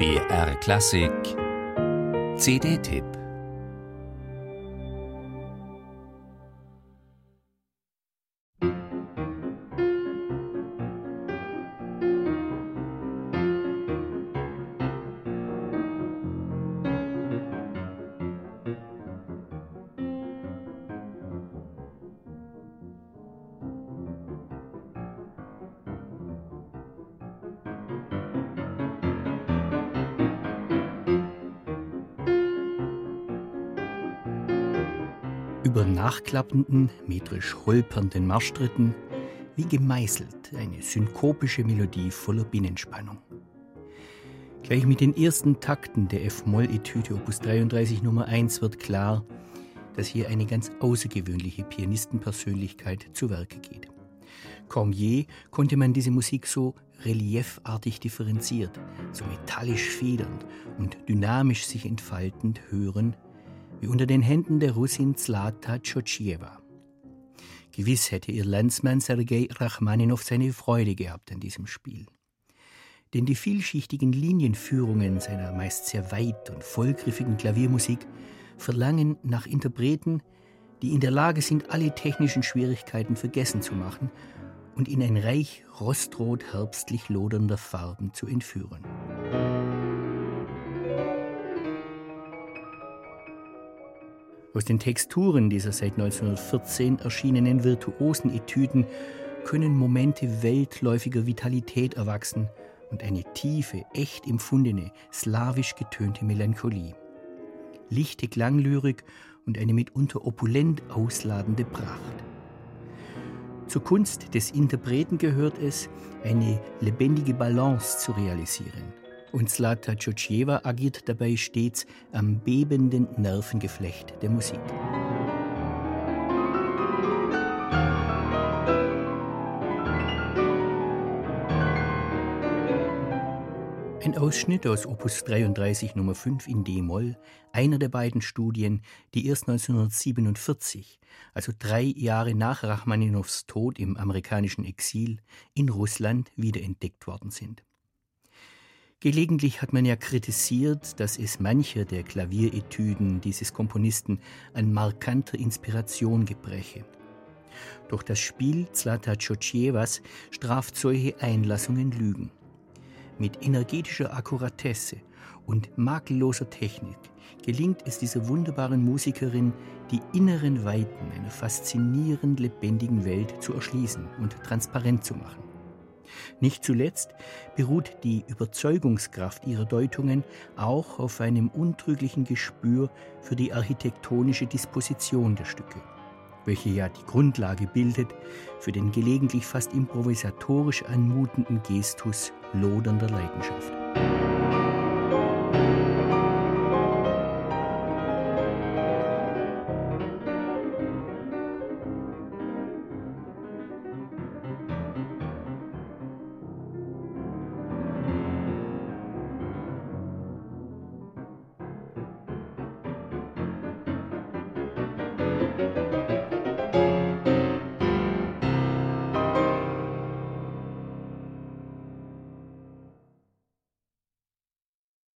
BR Klassik. CD-Tipp über nachklappenden, metrisch holpernden Marschtritten, wie gemeißelt eine synkopische Melodie voller Binnenspannung. Gleich mit den ersten Takten der F-Moll-Etüde Opus 33 Nummer 1 wird klar, dass hier eine ganz außergewöhnliche Pianistenpersönlichkeit zu Werke geht. Kaum je konnte man diese Musik so reliefartig differenziert, so metallisch federnd und dynamisch sich entfaltend hören wie unter den Händen der Russin Zlata Tschotschewa. Gewiss hätte ihr Landsmann Sergei Rachmaninow seine Freude gehabt an diesem Spiel. Denn die vielschichtigen Linienführungen seiner meist sehr weit und vollgriffigen Klaviermusik verlangen nach Interpreten, die in der Lage sind, alle technischen Schwierigkeiten vergessen zu machen und in ein Reich rostrot herbstlich lodernder Farben zu entführen. Aus den Texturen dieser seit 1914 erschienenen virtuosen Etüden können Momente weltläufiger Vitalität erwachsen und eine tiefe, echt empfundene, slawisch getönte Melancholie. Lichte Klanglyrik und eine mitunter opulent ausladende Pracht. Zur Kunst des Interpreten gehört es, eine lebendige Balance zu realisieren und Zlata Tschotschewa agiert dabei stets am bebenden Nervengeflecht der Musik. Ein Ausschnitt aus Opus 33 Nummer 5 in D-Moll, einer der beiden Studien, die erst 1947, also drei Jahre nach Rachmaninows Tod im amerikanischen Exil, in Russland wiederentdeckt worden sind. Gelegentlich hat man ja kritisiert, dass es mancher der Klavieretüden dieses Komponisten an markanter Inspiration gebreche. Doch das Spiel Zlata Tschotschewas straft solche Einlassungen Lügen. Mit energetischer Akkuratesse und makelloser Technik gelingt es dieser wunderbaren Musikerin, die inneren Weiten einer faszinierend lebendigen Welt zu erschließen und transparent zu machen. Nicht zuletzt beruht die Überzeugungskraft ihrer Deutungen auch auf einem untrüglichen Gespür für die architektonische Disposition der Stücke, welche ja die Grundlage bildet für den gelegentlich fast improvisatorisch anmutenden Gestus lodernder Leidenschaft.